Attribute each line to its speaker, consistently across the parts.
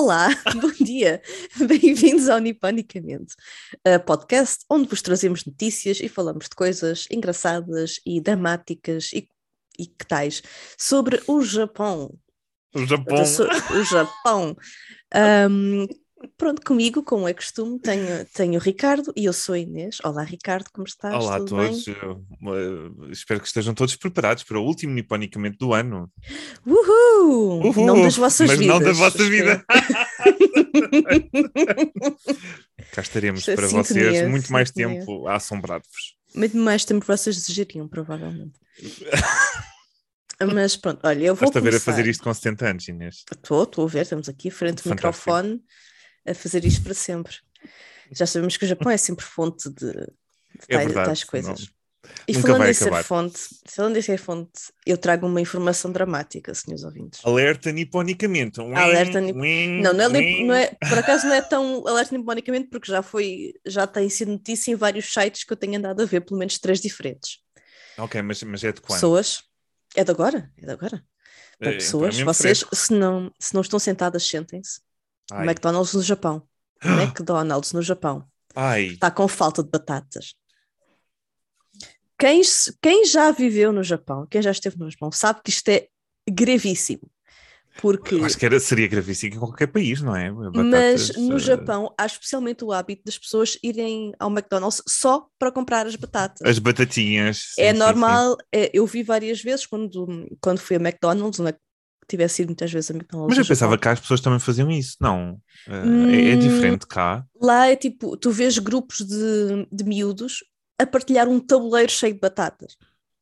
Speaker 1: Olá, bom dia, bem-vindos ao Nipanicamente, podcast onde vos trazemos notícias e falamos de coisas engraçadas e dramáticas e, e que tais sobre o Japão.
Speaker 2: O Japão.
Speaker 1: O Japão. Um, Pronto, comigo, como é costume, tenho, tenho o Ricardo e eu sou a Inês. Olá, Ricardo, como estás?
Speaker 2: Olá
Speaker 1: a
Speaker 2: todos. Eu, uh, espero que estejam todos preparados para o último Niponicamente do ano.
Speaker 1: Uhul! Uhul! Não das vossas
Speaker 2: mas
Speaker 1: vidas.
Speaker 2: não da vossa vida. Cá estaremos para sintonia, vocês muito mais sintonia. tempo a assombrar-vos.
Speaker 1: Muito mais tempo que vocês desejariam, provavelmente. Mas pronto, olha, eu vou.
Speaker 2: Estás a ver a fazer isto com 70 anos, Inês?
Speaker 1: Estou, estou a ver, estamos aqui frente ao microfone a fazer isto para sempre. Já sabemos que o Japão é sempre fonte de, de
Speaker 2: é
Speaker 1: tais, tais coisas.
Speaker 2: Não,
Speaker 1: e falando em ser fonte, falando em ser fonte, eu trago uma informação dramática, senhores ouvintes.
Speaker 2: Alerta niponicamente.
Speaker 1: Alerta nip... não, não é, não é, por acaso não é tão alerta niponicamente, porque já foi, já tem sido notícia em vários sites que eu tenho andado a ver, pelo menos três diferentes.
Speaker 2: Ok, mas, mas é de quando?
Speaker 1: Pessoas. É de agora, é de agora. Para é, pessoas, vocês, se não, se não estão sentadas, sentem-se. McDonald's no Japão. McDonald's no Japão.
Speaker 2: Ai.
Speaker 1: Está com falta de batatas. Quem, quem já viveu no Japão, quem já esteve no Japão, sabe que isto é gravíssimo. Porque...
Speaker 2: Eu acho que era, seria gravíssimo em qualquer país, não é?
Speaker 1: Batatas, mas no uh... Japão há especialmente o hábito das pessoas irem ao McDonald's só para comprar as batatas.
Speaker 2: As batatinhas.
Speaker 1: Sim, é sim, normal, sim. É, eu vi várias vezes quando, quando fui a McDonald's, tivesse ido muitas vezes a McDonald's.
Speaker 2: Mas eu pensava Japão. que as pessoas também faziam isso, não? Hum, é, é, hum, diferente cá.
Speaker 1: Lá é tipo, tu vês grupos de, de miúdos a partilhar um tabuleiro cheio de batatas.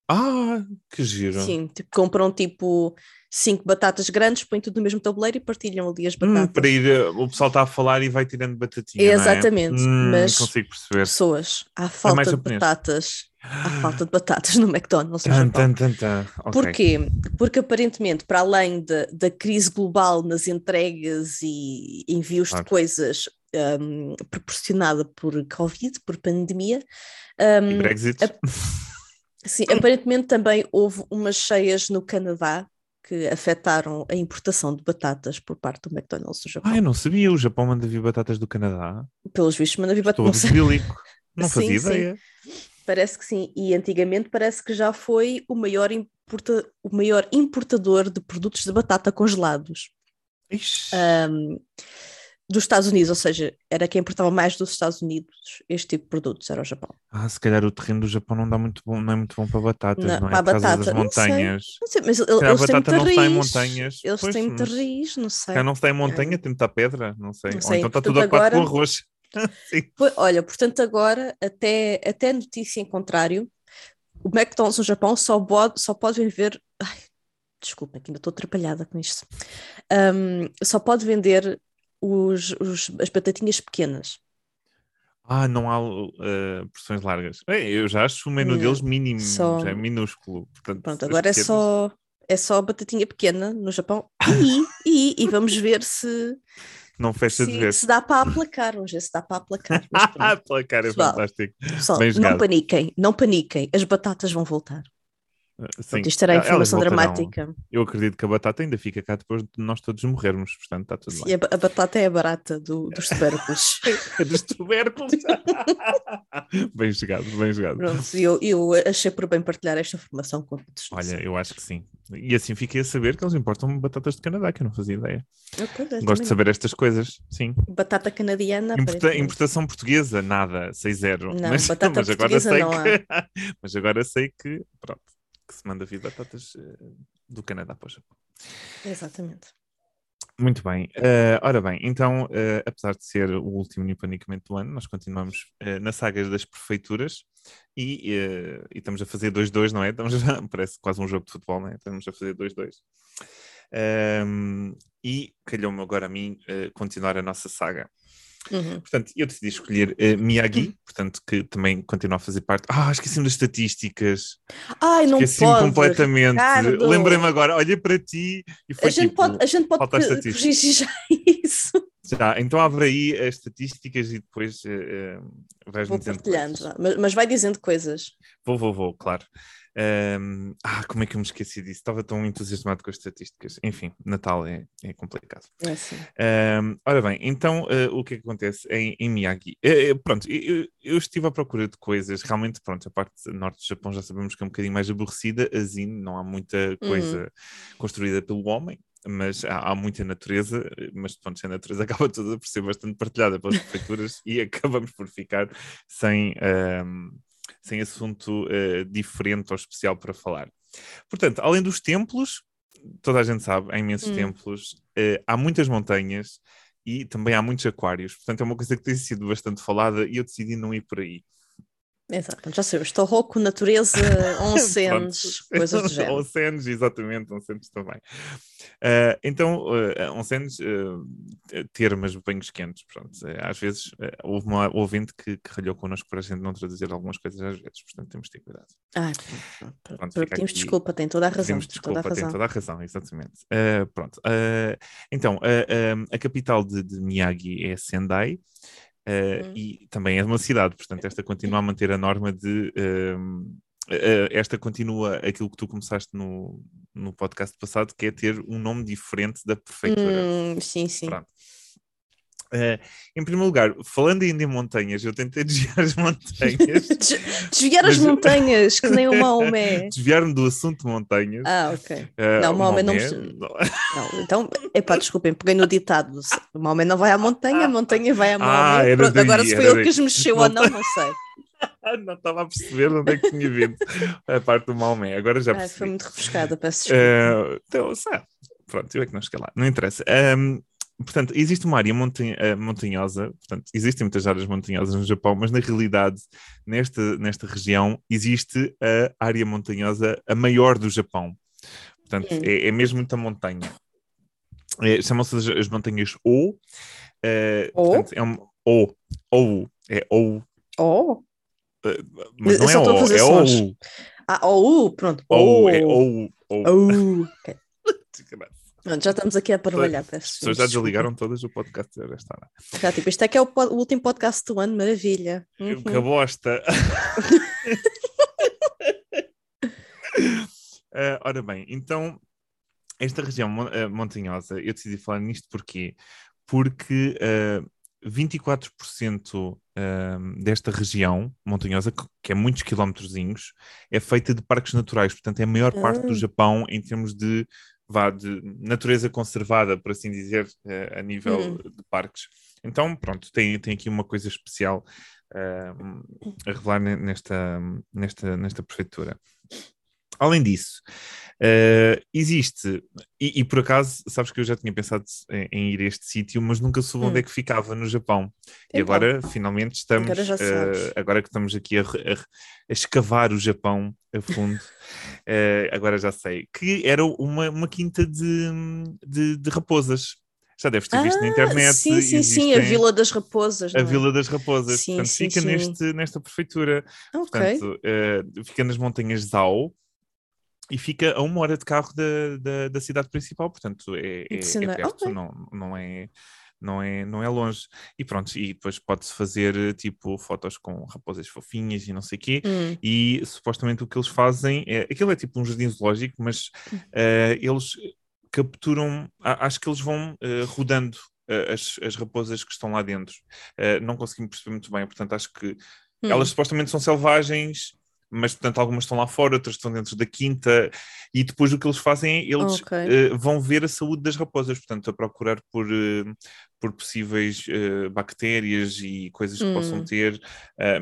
Speaker 2: Ah, que giro.
Speaker 1: Sim, tipo, compram tipo cinco batatas grandes, põem tudo no mesmo tabuleiro e partilham ali as hum, batatas. Hum,
Speaker 2: para ir, eh, o pessoal está a falar e vai tirando batatinha.
Speaker 1: Exatamente,
Speaker 2: é? hum,
Speaker 1: mas
Speaker 2: consigo perceber.
Speaker 1: pessoas, há falta é de batatas. Há falta de batatas no McDonald's. No
Speaker 2: tan, tan, tan, tan. Okay.
Speaker 1: Porquê? Porque aparentemente, para além de, da crise global nas entregas e envios claro. de coisas um, proporcionada por Covid, por pandemia. Um,
Speaker 2: Brexit. A,
Speaker 1: sim, aparentemente também houve umas cheias no Canadá que afetaram a importação de batatas por parte do McDonald's do Japão.
Speaker 2: Ah, eu não sabia, o Japão manda vir batatas do Canadá.
Speaker 1: Pelos vistos manda vir batatas.
Speaker 2: Estou Não fazia sim, ideia.
Speaker 1: Sim. Parece que sim. E antigamente parece que já foi o maior, importa, o maior importador de produtos de batata congelados. Um, dos Estados Unidos, ou seja, era quem importava mais dos Estados Unidos este tipo de produtos, era o Japão.
Speaker 2: Ah, se calhar o terreno do Japão não dá muito bom, não é muito bom para batatas, não, não é?
Speaker 1: Para
Speaker 2: Por
Speaker 1: batata,
Speaker 2: das montanhas.
Speaker 1: Não sei, não sei mas eles, eles têm muita raiz.
Speaker 2: Montanhas.
Speaker 1: Eles
Speaker 2: pois,
Speaker 1: têm muita raiz, não sei.
Speaker 2: Já não está em montanha, é. tem muita pedra, não sei.
Speaker 1: Não
Speaker 2: sei. Ou então está tudo ocupado agora... com arroz.
Speaker 1: Olha, portanto, agora, até, até notícia em contrário, o McDonald's no Japão só pode, só pode vender. Ai, desculpa, que ainda estou atrapalhada com isto. Um, só pode vender os, os, as batatinhas pequenas.
Speaker 2: Ah, não há uh, porções largas. eu já acho o menu não, deles mínimo, só... já é minúsculo. Portanto,
Speaker 1: Pronto, agora pequenas... é só é só batatinha pequena no Japão e, e, e vamos ver se
Speaker 2: não fecha
Speaker 1: se,
Speaker 2: de ver.
Speaker 1: Se dá para aplacar, vamos ver se dá para aplacar.
Speaker 2: aplacar é pessoal, fantástico.
Speaker 1: Pessoal, não paniquem, não paniquem, as batatas vão voltar. Sim, isto era a informação dramática.
Speaker 2: Eu acredito que a batata ainda fica cá depois de nós todos morrermos, portanto está tudo
Speaker 1: Sim,
Speaker 2: bem.
Speaker 1: A, batata é a barata do, dos tubérculos.
Speaker 2: é dos tubérculos. bem jogado, bem jogado.
Speaker 1: Pronto, eu, eu achei por bem partilhar esta informação com todos.
Speaker 2: Olha, eu acho que sim. E assim fiquei a saber que eles importam batatas de Canadá, que eu não fazia ideia.
Speaker 1: Okay,
Speaker 2: Gosto de saber estas coisas, sim.
Speaker 1: Batata canadiana.
Speaker 2: Importa, importação portuguesa, nada, 6-0.
Speaker 1: Não, mas, batata mas agora sei não
Speaker 2: que, Mas agora sei que, pronto que se manda vir batatas uh, do Canadá para o Japão.
Speaker 1: Exatamente.
Speaker 2: Muito bem. Uh, ora bem, então, uh, apesar de ser o último nipanicamente do ano, nós continuamos uh, na saga das prefeituras e, e estamos a fazer 2-2, não é? Estamos a, parece quase um jogo de futebol, não é? Estamos a fazer 2-2. Um, e calhou-me agora a mim continuar a nossa saga.
Speaker 1: Uhum.
Speaker 2: Portanto, eu decidi escolher uh, Miyagi, uhum. portanto, que também continua a fazer parte. Ah, esqueci-me das estatísticas.
Speaker 1: Ai, não
Speaker 2: esqueci
Speaker 1: pode.
Speaker 2: completamente. Lembrei-me agora, olhei para ti e foi
Speaker 1: a gente
Speaker 2: tipo,
Speaker 1: pode, A gente pode corrigir já isso.
Speaker 2: Já, então abre aí as estatísticas e depois uh, vais-me
Speaker 1: dizendo partilhando, mas, mas vai dizendo coisas.
Speaker 2: Vou, vou, vou, claro. Um, ah, como é que eu me esqueci disso? Estava tão entusiasmado com as estatísticas. Enfim, Natal é, é complicado.
Speaker 1: É assim.
Speaker 2: Um, ora bem, então uh, o que é que acontece em, em Miyagi? Uh, pronto, eu, eu, estive à procura de coisas, realmente, pronto, a parte norte do Japão já sabemos que é um bocadinho mais aborrecida, assim, não há muita coisa uhum. construída pelo homem, mas há, há, muita natureza, mas pronto, a natureza acaba toda por ser bastante partilhada pelas prefeituras e acabamos por ficar sem, um, sem assunto uh, diferente ou especial para falar. Portanto, além dos templos, toda a gente sabe, há imensos hum. templos, uh, há muitas montanhas e também há muitos aquários. Portanto, é uma coisa que tem sido bastante falada e eu decidi não ir por aí.
Speaker 1: Exato, já sei, estou rouco, natureza, onsenes, coisas do género.
Speaker 2: onsenes, exatamente, onsenes também. Uh, então, uh, onsenes, uh, termas, banhos quentes, pronto. às vezes houve uma ouvinte que, que ralhou connosco para a gente não traduzir algumas coisas às vezes, portanto temos de ter cuidado.
Speaker 1: Ah, pronto, pedimos desculpa, tem toda a razão. Pedimos
Speaker 2: desculpa,
Speaker 1: toda
Speaker 2: tem toda a razão, exatamente. pronto, então, a capital de, de Miyagi é Sendai, Uh, E também é uma cidade, portanto, esta continua a manter a norma de. Uh, uh, esta continua aquilo que tu começaste no, no podcast passado, que é ter um nome diferente da prefeitura.
Speaker 1: Hum, sim, sim.
Speaker 2: Pronto. Uh, em primeiro lugar, falando ainda em montanhas, eu tentei desviar as montanhas.
Speaker 1: desviar as montanhas, que nem o Maomé.
Speaker 2: Desviar-me do assunto montanhas.
Speaker 1: Ah, ok. Uh, não, o Maomé, Maomé não... não. Então, epá, desculpem, peguei no ditado. O Maomé não vai à montanha, a montanha vai a Maomé. Ah, Pronto, daí, agora se foi ele que os mexeu ou não, não sei.
Speaker 2: não estava a perceber onde é que tinha vindo a parte do Maomé. Agora já percebi. Ah,
Speaker 1: foi muito refrescada, peço desculpa.
Speaker 2: Uh, então, sabe, pronto, eu é que não cheguei lá. Não interessa. Um, portanto, existe uma área uh, montanhosa, portanto, existem muitas áreas montanhosas no Japão, mas na realidade, nesta, nesta região, existe a área montanhosa a maior do Japão. Portanto, é, é, mesmo muita montanha. É, Chamam-se as, as, montanhas O. Uh,
Speaker 1: o?
Speaker 2: Portanto, é um, o. O. É O.
Speaker 1: O? Uh,
Speaker 2: mas não é O, é O.
Speaker 1: Ah, O, pronto.
Speaker 2: O, é O. O.
Speaker 1: o. Okay. Pronto, já estamos aqui a parvalhar. As
Speaker 2: pessoas já desligaram todas o podcast desta hora.
Speaker 1: Já, tipo, isto é que é o, o último podcast do ano, maravilha.
Speaker 2: Uhum. Que bosta! uh, ora bem, então, esta região uh, montanhosa, eu decidi falar nisto porquê? Porque uh, 24% desta região montanhosa, que é muitos quilómetrozinhos, é feita de parques naturais, portanto é a maior parte do ah. Japão em termos de vá de natureza conservada, por assim dizer, uh, a nível uhum. de parques. Então, pronto, tem, tem aqui uma coisa especial uh, a revelar nesta, nesta, nesta prefeitura. Além disso, uh, existe, e, e, por acaso, sabes que eu já tinha pensado em, em ir a este sítio, mas nunca soube hum. onde é que ficava no Japão. Então, e agora, finalmente, estamos, agora, uh, agora, que estamos aqui a, a, a, escavar o Japão a fundo, uh, agora já sei, que era uma, uma quinta de, de, de raposas já deves ter visto ah, na internet.
Speaker 1: Sim, sim, sim, a Vila das Raposas.
Speaker 2: A é? Vila das Raposas. Sim, Portanto, sim, fica sim. Neste, nesta prefeitura.
Speaker 1: Okay.
Speaker 2: Portanto, uh, fica nas montanhas Zao, e fica a uma hora de carro da, da, da cidade principal, portanto é, é, é perto, okay. não, não, é, não, é, não é longe. E pronto, e depois pode-se fazer tipo fotos com raposas fofinhas e não sei o quê,
Speaker 1: hum.
Speaker 2: e supostamente o que eles fazem é, aquilo é tipo um jardim zoológico, mas uh, eles capturam, acho que eles vão uh, rodando uh, as, as raposas que estão lá dentro. não consegui perceber muito bem, portanto acho que hum. elas supostamente são selvagens mas portanto algumas estão lá fora, outras estão dentro da quinta, e depois o que eles fazem é eles okay. uh, vão ver a saúde das raposas, portanto, a procurar por, uh, por possíveis uh, bactérias e coisas que hum. possam ter,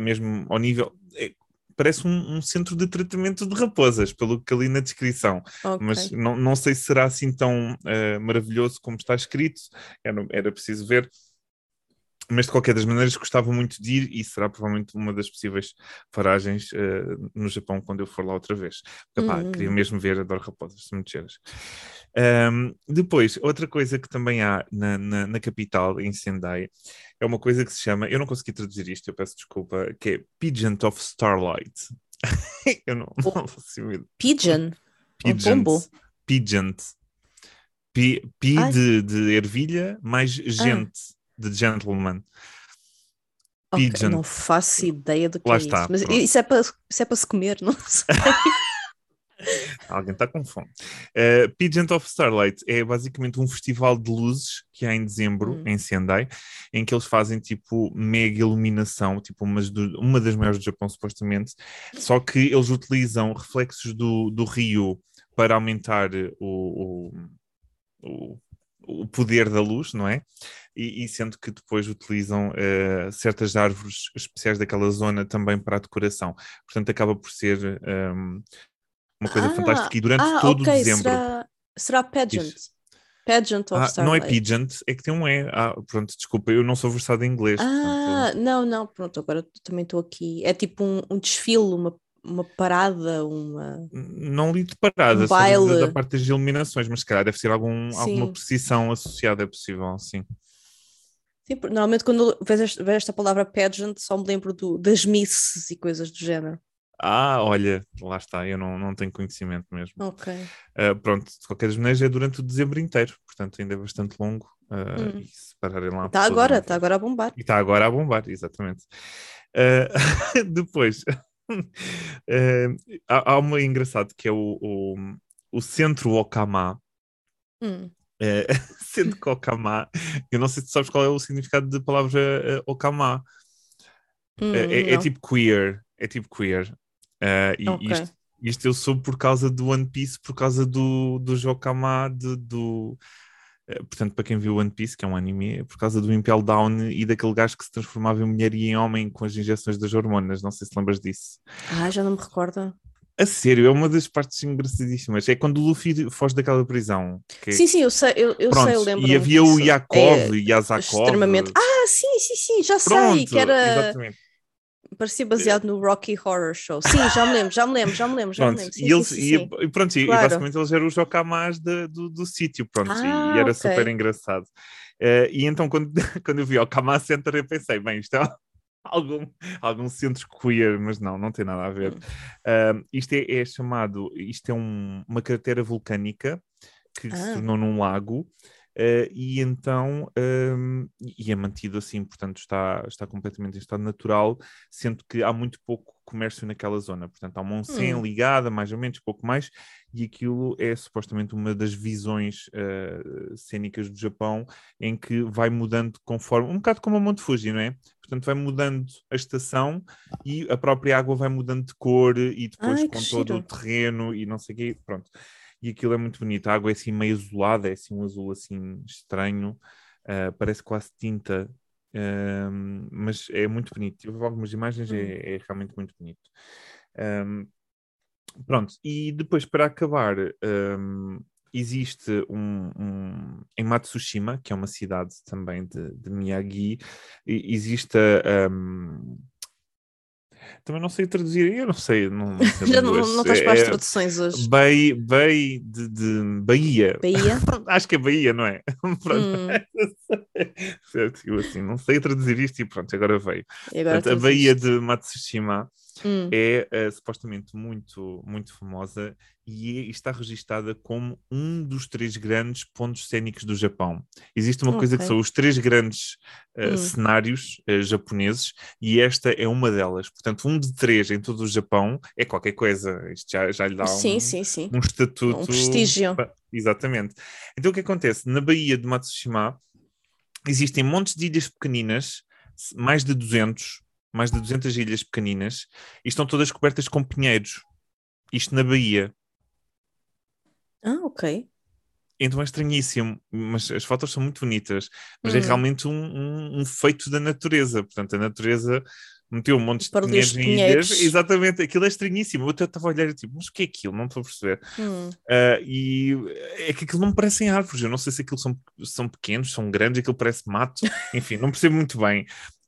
Speaker 2: mesmo ao nível. É, parece um, um, centro de tratamento de raposas, pelo que ali na descrição.
Speaker 1: Okay.
Speaker 2: Mas não, não sei se será assim tão maravilhoso como está escrito, era, era preciso ver mas de qualquer das maneiras gostava muito de ir e será provavelmente uma das possíveis paragens uh, no Japão quando eu for lá outra vez. Porque, uhum. queria mesmo ver, adoro raposas, são muito cheiras. Um, depois, outra coisa que também há na, na, na, capital, em Sendai, é uma coisa que se chama, eu não consegui traduzir isto, eu peço desculpa, que é Pigeon of Starlight. eu não, não faço
Speaker 1: ideia. Pigeon?
Speaker 2: Pigeon. Pigeon. Pi, pi de, de ervilha mais ah. gente. Ah de Gentleman.
Speaker 1: Okay, não faço ideia do que Lá é está, isso. Mas isso é, para, isso é para se comer, não sei.
Speaker 2: Alguém está com fome. Uh, Pageant of Starlight é basicamente um festival de luzes que há em dezembro,
Speaker 1: Hum.
Speaker 2: em Sendai, em que eles fazem tipo mega iluminação, tipo umas do- uma das maiores do Japão, supostamente. Só que eles utilizam reflexos do, do rio para aumentar o, o, o, o poder da luz, não é? E, e sendo que depois utilizam eh, certas árvores especiais daquela zona também para a decoração. Portanto, acaba por ser ehm, uma coisa
Speaker 1: Ah,
Speaker 2: fantástica. E durante
Speaker 1: ah,
Speaker 2: todo
Speaker 1: ok,
Speaker 2: o dezembro.
Speaker 1: será, será pageant.
Speaker 2: Diz.
Speaker 1: Pageant of
Speaker 2: Ah, não é
Speaker 1: Starlight.
Speaker 2: Pigeant, é que tem um E. Ah, pronto, desculpa, eu não sou versado em inglês.
Speaker 1: Ah,
Speaker 2: portanto,
Speaker 1: não, não, pronto, agora também estou aqui. É tipo um, um desfile, uma, uma parada, uma.
Speaker 2: não li de parada,
Speaker 1: Um
Speaker 2: só li da-
Speaker 1: baile.
Speaker 2: parte das iluminações, mas se calhar deve ser algum, alguma precisão associada, é possível, sim.
Speaker 1: Sim, normalmente quando vejo esta, palavra pageant só me lembro do, das misses e coisas do género.
Speaker 2: Ah, olha, lá está, eu não, não tenho conhecimento mesmo.
Speaker 1: Ok.
Speaker 2: Ah, pronto, de qualquer das maneiras é durante o dezembro inteiro, portanto ainda é bastante longo. ah,
Speaker 1: Hum.
Speaker 2: E se pararem lá.
Speaker 1: Está agora, está agora a bombar.
Speaker 2: E está agora a bombar, exatamente. Ah, depois, ah, há, há uma engraçado que é o, o, o Centro Okama.
Speaker 1: Hum.
Speaker 2: Sendo que Okama, eu não sei se sabes qual é o significado da palavra eh, Okama.
Speaker 1: Hum,
Speaker 2: é, é tipo queer, é tipo queer. E
Speaker 1: Ok.
Speaker 2: isto, isto eu soube por causa do One Piece, por causa do, do Okama, de- do. Eh, portanto, para quem viu One Piece, que é um anime, é por causa do Impel Down e daquele gajo que se transformava em mulher e em homem com as injeções das hormonas. Não sei se lembras disso.
Speaker 1: Ah, já não me recordo.
Speaker 2: A sério, é uma das partes engraçadíssimas. É quando o Luffy foge daquela prisão. que-
Speaker 1: Sim, sim, eu sei, eu, eu
Speaker 2: Pronto,
Speaker 1: sei, eu lembro.
Speaker 2: e havia o
Speaker 1: disso.
Speaker 2: Yakov
Speaker 1: É
Speaker 2: e Yazakov.
Speaker 1: extremamente. Ah, sim, sim, sim, já sei,
Speaker 2: Pronto,
Speaker 1: que era.
Speaker 2: exatamente.
Speaker 1: Parecia baseado no Rocky Horror Show. Sim, já me lembro, já me lembro, já me lembro, já me lembro. Sim,
Speaker 2: e, eles,
Speaker 1: sim, sim,
Speaker 2: e- pronto, e-
Speaker 1: Claro.
Speaker 2: e basicamente eles eram os Jokamás de- do, do sítio, pronto, e-
Speaker 1: Ah,
Speaker 2: e era
Speaker 1: ok.
Speaker 2: super engraçado. Eh, e então, quando, quando eu vi o Kama Center, eu pensei, bem, isto é algum, algum centro queer, mas não, não tem nada a ver. Ah, isto é, é chamado, isto é um- uma cratera vulcânica que se
Speaker 1: Ah.
Speaker 2: tornou num lago. Eh, e então ahm, e é mantido assim, portanto está, está completamente em estado natural, sendo que há muito pouco comércio naquela zona, portanto há uma onsen
Speaker 1: Hum.
Speaker 2: ligada, mais ou menos, pouco mais, e aquilo é supostamente uma das visões ah, cênicas do Japão em que vai mudando conforme, um bocado como a Monte Fuji, não é? Portanto, vai mudando a estação e a própria água vai mudando de cor e depois
Speaker 1: Ai,
Speaker 2: com todo o terreno e não sei o quê, pronto. E aquilo é muito bonito. A água é assim meio azulada, é assim um azul assim estranho, ah, parece quase tinta, ahm, mas é muito bonito. Tive algumas imagens,
Speaker 1: Hum.
Speaker 2: é, é realmente muito bonito. Ahm, pronto, e depois para acabar, ahm, existe um, um- em Matsushima, que é uma cidade também de, de Miyagi, existe a, ahm, também não sei traduzir, eu não sei, não, não sei
Speaker 1: Já não, não estás para as
Speaker 2: É-
Speaker 1: traduções hoje.
Speaker 2: Bay, Bay de, de Bahia.
Speaker 1: Bahia?
Speaker 2: Acho que é Bahia, não é? Pronto.
Speaker 1: Hum,
Speaker 2: Eu assim, não sei traduzir isto e pronto, agora veio.
Speaker 1: e agora
Speaker 2: Portanto, a Bahia de Matsushima
Speaker 1: Hum,
Speaker 2: é eh, supostamente muito, muito famosa e é- está registada como um dos três grandes pontos cênicos do Japão. Existe uma coisa que são os três grandes eh,
Speaker 1: Hum.
Speaker 2: cenários eh, japoneses e esta é uma delas. Portanto, um de três em todo o Japão é qualquer coisa. Isto já, já lhe dá
Speaker 1: sim,
Speaker 2: um,
Speaker 1: sim, sim.
Speaker 2: um estatuto.
Speaker 1: Um prestígio.
Speaker 2: Exatamente. Então o que acontece? Na Baía de Matsushima existem montes de ilhas pequeninas, mais de 200, mais de 200 ilhas pequeninas, e estão todas cobertas com pinheiros. Isto na Bahia.
Speaker 1: Ah, ok.
Speaker 2: Então é estranhíssimo, mas as fotos são muito bonitas. Mas é
Speaker 1: Hum.
Speaker 2: realmente um, um- um feito da natureza. Portanto, a natureza meteu um monte de
Speaker 1: Para ali os
Speaker 2: pinheiros em ilhas.
Speaker 1: pinheiros.
Speaker 2: Exatamente, aquilo é estranhíssimo. Eu até estava a olhar e tipo, mas o que é aquilo? Não estou a perceber.
Speaker 1: Hum.
Speaker 2: Ah, e é que aquilo não me parecem árvores. Eu não sei se aquilo são, são pequenos, são grandes, aquilo parece mato. Enfim, não percebo muito bem.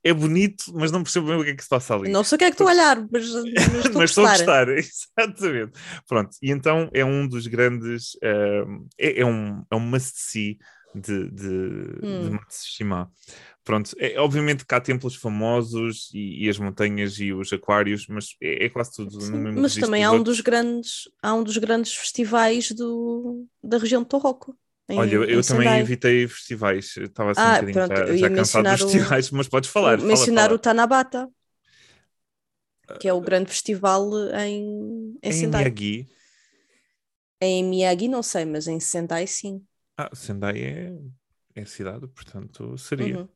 Speaker 2: É bonito, mas não percebo bem o que é que se passa ali.
Speaker 1: Não sei o que é que estou a olhar, mas, mas estou
Speaker 2: mas
Speaker 1: a
Speaker 2: estou a
Speaker 1: gostar.
Speaker 2: exatamente. Pronto, e então é um dos grandes. ah, é, é um, é um must-see de, de, de
Speaker 1: Hum.
Speaker 2: Matsushima. Pronto, é, obviamente que há templos famosos e, e as montanhas e os aquários, mas é, é quase tudo
Speaker 1: Sim,
Speaker 2: no mesmo
Speaker 1: mas também há um
Speaker 2: outros.
Speaker 1: dos grandes, há um dos grandes festivais do, da região de Tohoku. Em-
Speaker 2: Olha, eu, também
Speaker 1: Sendai.
Speaker 2: evitei festivais, Eu estava assim
Speaker 1: Ah,
Speaker 2: um
Speaker 1: pronto,
Speaker 2: já, já cansado dos
Speaker 1: mencionar o-
Speaker 2: festivais, mas podes falar.
Speaker 1: Vou
Speaker 2: fala,
Speaker 1: mencionar
Speaker 2: fala.
Speaker 1: o Tanabata, que é o grande festival em, em
Speaker 2: Em
Speaker 1: Sendai.
Speaker 2: Miyagi,
Speaker 1: Em Miyagi não sei, mas em Sendai sim.
Speaker 2: Ah, Sendai é, é cidade, portanto seria.
Speaker 1: Uhum.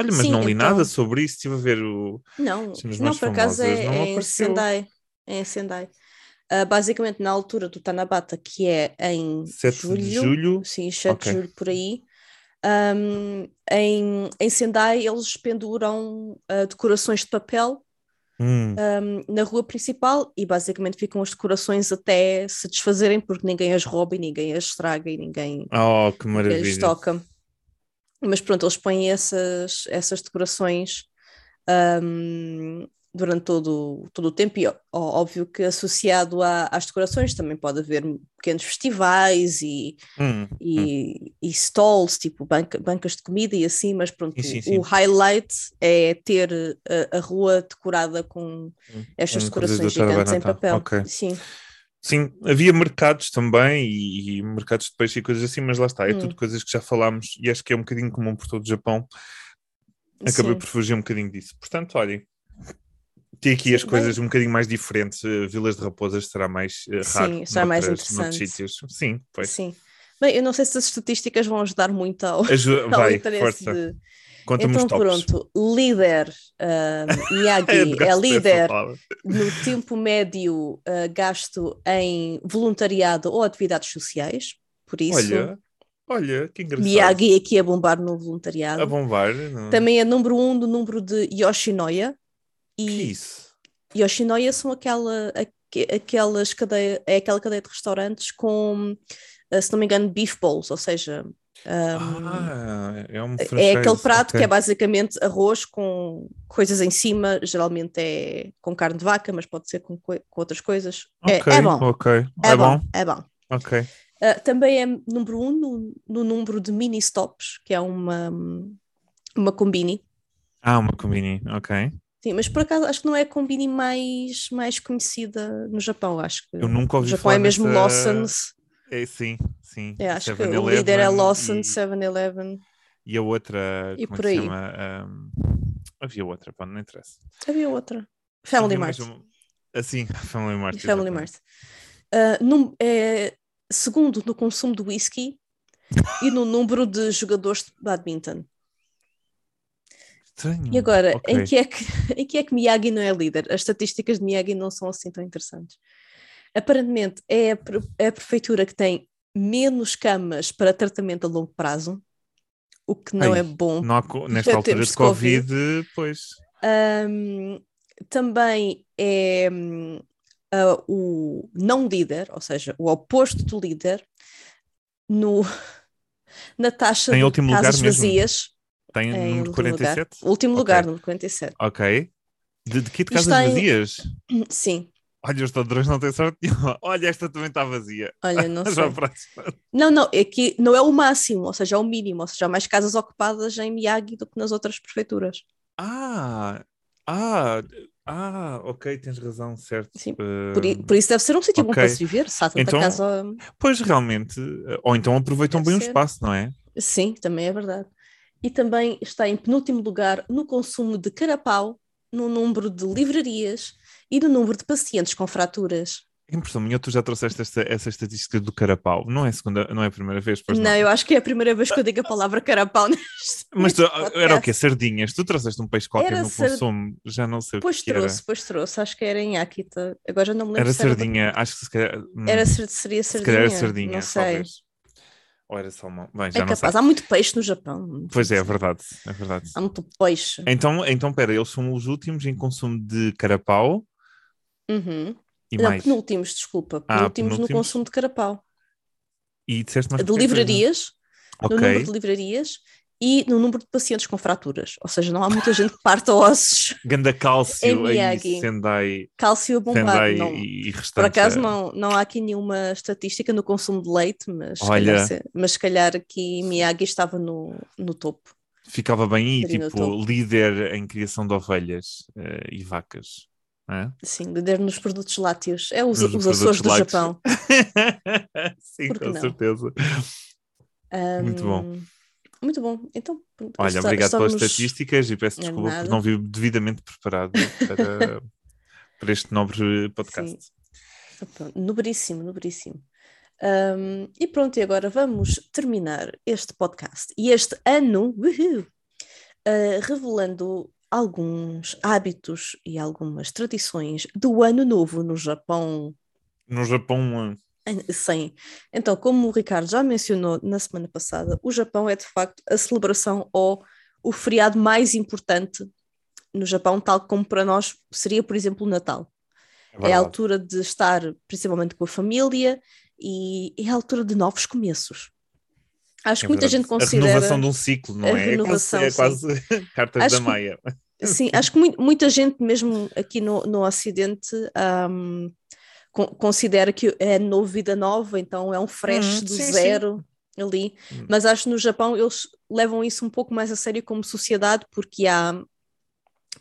Speaker 2: Olha, mas
Speaker 1: Sim,
Speaker 2: não li
Speaker 1: então-
Speaker 2: nada sobre isso, estive a ver o.
Speaker 1: Não, não por acaso é,
Speaker 2: não
Speaker 1: é em. Sendai. É em Sendai. Ah, basicamente, na altura do Tanabata, que é em
Speaker 2: 7
Speaker 1: julho,
Speaker 2: de julho.
Speaker 1: sim, 7
Speaker 2: Ok.
Speaker 1: de julho por aí, ahm, em, em Sendai eles penduram ah, decorações de papel
Speaker 2: Hum,
Speaker 1: ahm, na rua principal e basicamente ficam as decorações até se desfazerem porque ninguém as rouba e ninguém as estraga e ninguém
Speaker 2: Oh, que
Speaker 1: ninguém lhes
Speaker 2: maravilha.
Speaker 1: toca. Mas pronto, eles põem essas, essas decorações ahm, durante todo, todo o tempo, e óbvio que associado a- às decorações também pode haver pequenos festivais e,
Speaker 2: Hum, hum.
Speaker 1: e, e stalls, tipo banca- bancas de comida e assim, mas pronto,
Speaker 2: Sim, sim,
Speaker 1: o highlight é ter a, a rua decorada com estas
Speaker 2: Com coisas
Speaker 1: decorações gigantes em papel.
Speaker 2: Ok.
Speaker 1: Sim,
Speaker 2: Sim, havia mercados também e, e mercados de peixe e coisas assim, mas lá está, é
Speaker 1: Hum.
Speaker 2: tudo coisas que já falámos e acho que é um bocadinho comum por todo o Japão. Acabei
Speaker 1: sim.
Speaker 2: por fugir um bocadinho disso. Portanto, olhem, tem aqui
Speaker 1: Sim,
Speaker 2: as coisas
Speaker 1: bem-
Speaker 2: um bocadinho mais diferentes. eh, Vilas de Raposas será mais
Speaker 1: Sim,
Speaker 2: raro
Speaker 1: será mais interessante.
Speaker 2: sítios. Sim, pois.
Speaker 1: Sim. Bem, eu não sei se as estatísticas vão ajudar muito ao,
Speaker 2: Aju-
Speaker 1: ao
Speaker 2: Vai,
Speaker 1: interesse
Speaker 2: força.
Speaker 1: de,
Speaker 2: Conta-me
Speaker 1: Então pronto, líder uh, Miyagi é líder no tempo médio uh, gasto em voluntariado ou atividades sociais, por isso
Speaker 2: Olha, olha, que engraçado.
Speaker 1: Miyagi aqui a bombar no voluntariado.
Speaker 2: A bombar. Não...
Speaker 1: Também é número um do número de Yoshinoya
Speaker 2: Que
Speaker 1: e
Speaker 2: isso?
Speaker 1: Yoshinoya são aquela, aque- aquelas cadeia, é aquela cadeia de restaurantes com, uh, se não me engano, beef bowls, ou seja, um,
Speaker 2: ah, é um
Speaker 1: É aquele prato
Speaker 2: ok.
Speaker 1: que é basicamente arroz com coisas em cima, geralmente é com carne de vaca, mas pode ser com, com outras coisas. É-
Speaker 2: Ok,
Speaker 1: é, bom,
Speaker 2: ok.
Speaker 1: é,
Speaker 2: É
Speaker 1: bom,
Speaker 2: bom?
Speaker 1: é bom.
Speaker 2: Ok.
Speaker 1: Ah, também é número um no, no número de mini stops, que é uma, uma combini.
Speaker 2: Ah, uma combini, ok.
Speaker 1: Sim, mas por acaso acho que não é a combini mais, mais conhecida no Japão, acho que
Speaker 2: Eu nunca ouvi
Speaker 1: Japão
Speaker 2: falar
Speaker 1: é mesmo
Speaker 2: nessa-
Speaker 1: Lawson's.
Speaker 2: É, sim, sim.
Speaker 1: É, acho que o
Speaker 2: 7-Eleven
Speaker 1: líder é Lawson,
Speaker 2: e-
Speaker 1: 7-Eleven.
Speaker 2: E a outra,
Speaker 1: E por
Speaker 2: é que
Speaker 1: aí.
Speaker 2: Ahm, havia outra, pá, não interessa.
Speaker 1: Havia outra. Family
Speaker 2: Havia
Speaker 1: Mart.
Speaker 2: uma- Assim, Family Mart.
Speaker 1: Family. Mart. Ah, num- é segundo no consumo de whisky e no número de jogadores de badminton.
Speaker 2: Estranho.
Speaker 1: E agora,
Speaker 2: ok.
Speaker 1: em, que é que, em que é que Miyagi não é líder? As estatísticas de Miyagi não são assim tão interessantes. Aparentemente, é a, é a prefeitura que tem menos camas para tratamento a longo prazo, o que não
Speaker 2: Ai,
Speaker 1: é bom.
Speaker 2: Não há nesta altura de
Speaker 1: Covid.
Speaker 2: Covid, pois.
Speaker 1: Ahm, também é hum, ah, o não líder, ou seja, o oposto do líder, no, na taxa
Speaker 2: Em
Speaker 1: de casas vazias.
Speaker 2: Tem
Speaker 1: em
Speaker 2: número
Speaker 1: último lugar.
Speaker 2: 47?
Speaker 1: Último
Speaker 2: Ok.
Speaker 1: lugar, número 47.
Speaker 2: Ok. De, de
Speaker 1: Isto
Speaker 2: casas
Speaker 1: tem-
Speaker 2: vazias?
Speaker 1: Sim,
Speaker 2: Olha, os ladrões não têm sorte nenhuma. Olha, esta também está vazia.
Speaker 1: olha, não sei. Não, não, é que não é o máximo, ou seja, é o mínimo, ou seja, há mais casas ocupadas em Miyagi do que nas outras prefeituras.
Speaker 2: Ah, ah, ah, ok, tens razão, certo.
Speaker 1: Sim,
Speaker 2: Eh,
Speaker 1: Por, por isso deve ser um sítio bom
Speaker 2: ok.
Speaker 1: para se viver, se há tanta
Speaker 2: Então-
Speaker 1: casa.
Speaker 2: Pois realmente, eh, ou então aproveitam
Speaker 1: Deve
Speaker 2: bem o espaço, não é?
Speaker 1: Sim, também é verdade. E também está em penúltimo lugar no consumo de carapau, no número de livrarias e no número de pacientes com fraturas.
Speaker 2: Impressão minha, tu já trouxeste esta, essa estatística do carapau. Não é a segunda, não é a primeira vez, pois
Speaker 1: não,
Speaker 2: não.
Speaker 1: eu acho que é a primeira vez que eu digo a palavra carapau neste.
Speaker 2: Mas tu-
Speaker 1: neste
Speaker 2: era o quê? Sardinhas? Tu trouxeste um peixe qualquer
Speaker 1: Era
Speaker 2: no
Speaker 1: sar-
Speaker 2: consumo, já não sei o
Speaker 1: Pois
Speaker 2: que era.
Speaker 1: trouxe, pois trouxe, acho que era em Akita. Agora já não me lembro
Speaker 2: Era
Speaker 1: se era
Speaker 2: sardinha, acho que se calhar. hum,
Speaker 1: Era, ser- seria
Speaker 2: se
Speaker 1: sardinha.
Speaker 2: calhar era sardinha,
Speaker 1: não sei.
Speaker 2: talvez. Ou era salmão. Bem, já
Speaker 1: É
Speaker 2: não sei.
Speaker 1: capaz, há muito peixe no Japão.
Speaker 2: Pois é, é verdade, é verdade.
Speaker 1: Há muito peixe.
Speaker 2: Então, então, pera, eles são os últimos em consumo de carapau
Speaker 1: Uhum.
Speaker 2: e
Speaker 1: Não,
Speaker 2: mais.
Speaker 1: penúltimos, desculpa.
Speaker 2: Ah,
Speaker 1: Penúltimos no
Speaker 2: penúltimos.
Speaker 1: consumo de carapau.
Speaker 2: E disseste mais
Speaker 1: De
Speaker 2: qualquer coisa?
Speaker 1: livrarias, no número de livrarias e no número de pacientes com fraturas. Ou seja, não há muita gente que parta ossos.
Speaker 2: Ganda cálcio aí. Sendai,
Speaker 1: Cálcio.
Speaker 2: Sendai
Speaker 1: Não,
Speaker 2: e, restante.
Speaker 1: por acaso não, não há aqui nenhuma estatística no consumo de leite, mas, se
Speaker 2: Olha.
Speaker 1: calhar, se- mas se calhar aqui Miyagi estava no, no topo.
Speaker 2: Ficava bem aí, tipo, líder em criação de ovelhas eh, e vacas. é?
Speaker 1: Sim, líder nos produtos lácteos. É os,
Speaker 2: Nos
Speaker 1: os Açores do
Speaker 2: lácteos.
Speaker 1: Japão.
Speaker 2: Sim,
Speaker 1: Por que
Speaker 2: com
Speaker 1: não?
Speaker 2: certeza. Muito bom.
Speaker 1: Muito bom. Então, pronto,
Speaker 2: Olha,
Speaker 1: está-
Speaker 2: obrigado pelas estatísticas e peço desculpa por não vir devidamente preparado para, para este nobre podcast.
Speaker 1: Pronto, Nobríssimo, nobríssimo. Um, e pronto, e agora vamos terminar este podcast e este ano uh, revelando alguns hábitos e algumas tradições do Ano Novo no Japão.
Speaker 2: No Japão.
Speaker 1: Sim. Então, como o Ricardo já mencionou na semana passada, o Japão é de facto a celebração ou o feriado mais importante no Japão, tal como para nós seria, por exemplo, o Natal. É, é a altura de estar principalmente com a família e é a altura de novos começos. Acho é que muita gente considera.
Speaker 2: A renovação de um ciclo, não é? Renovação, é quase, é quase cartas acho da Maia.
Speaker 1: Que, sim, acho que muita gente, mesmo aqui no, no Ocidente, um, considera que é novo, vida nova, então é um fresh hum, do sim, zero sim. ali. Hum. Mas acho que no Japão eles levam isso um pouco mais a sério como sociedade, porque há,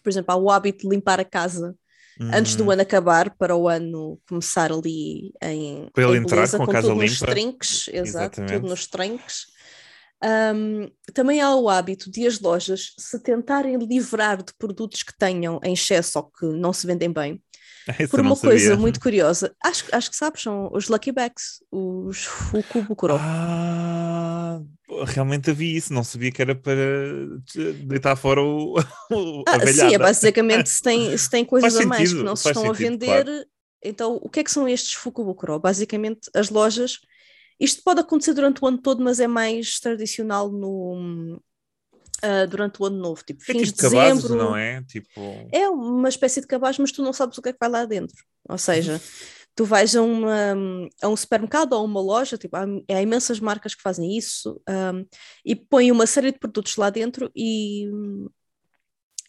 Speaker 1: por exemplo, há o hábito de limpar a casa hum. antes do hum. ano acabar, para o ano começar ali em.
Speaker 2: Para ele entrar com, com a casa
Speaker 1: tudo
Speaker 2: limpa.
Speaker 1: Nos trinques, exato, tudo nos trinques. Um, também há o hábito de as lojas se tentarem livrar de produtos que tenham em excesso ou que não se vendem bem, Esse por uma coisa muito curiosa. Acho, acho que sabes, são os Lucky Bags, os Fukubukuro.
Speaker 2: Ah, realmente havia isso, não sabia que era para deitar fora o, o
Speaker 1: ah, Sim, é basicamente se tem, se tem coisas faz a mais sentido, que não se estão sentido, a vender. Claro. Então, o que é que são estes Fukubukuro? Basicamente, as lojas isto pode acontecer durante o ano todo, mas é mais tradicional no, Uh, durante o ano novo, tipo é fins tipo de cabazes, dezembro.
Speaker 2: não é? Tipo...
Speaker 1: É uma espécie de cabaz, mas tu não sabes o que é que vai lá dentro. Ou seja, tu vais a, uma, a um supermercado ou a uma loja, tipo, há, há imensas marcas que fazem isso um, e põem uma série de produtos lá dentro e,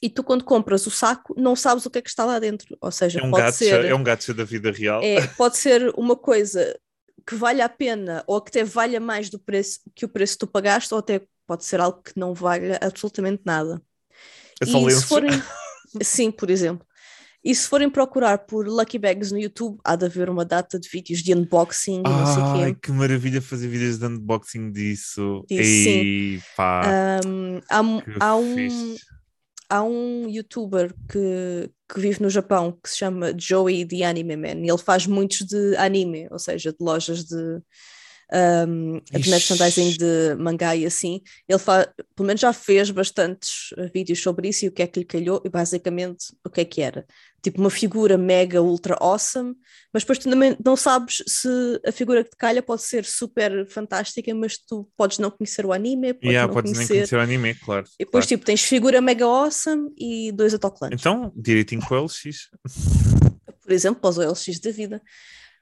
Speaker 1: e tu quando compras o saco não sabes o que é que está lá dentro. Ou seja,
Speaker 2: é um
Speaker 1: pode
Speaker 2: gacha,
Speaker 1: ser...
Speaker 2: É um gacha da vida real.
Speaker 1: É, pode ser uma coisa que valha a pena ou que até valha mais do preço que o preço que tu pagaste, ou até pode ser algo que não valha absolutamente nada.
Speaker 2: É só e se forem,
Speaker 1: sim, por exemplo. E se forem procurar por Lucky Bags no YouTube, há de haver uma data de vídeos de unboxing
Speaker 2: e
Speaker 1: não sei o quê. Ai,
Speaker 2: que maravilha fazer vídeos de unboxing disso. Disso, Ei, sim. Pá,
Speaker 1: um, há, há um, há um youtuber que, que vive no Japão que se chama Joey the Anime Man e ele faz muitos de anime, ou seja, de lojas de, um, merchandising de mangá e assim. Ele pelo menos já fez bastantes uh, vídeos sobre isso e o que é que lhe calhou, e basicamente o que é que era. Tipo uma figura mega ultra awesome, mas depois tu também não sabes se a figura que te calha pode ser super fantástica, mas tu podes não conhecer o anime.
Speaker 2: Podes yeah, não podes conhecer... nem conhecer o anime, claro.
Speaker 1: E depois,
Speaker 2: claro.
Speaker 1: tipo, tens figura mega awesome e dois autocolantes.
Speaker 2: Então, direitinho com o LX.
Speaker 1: Por exemplo, para os OLX da vida.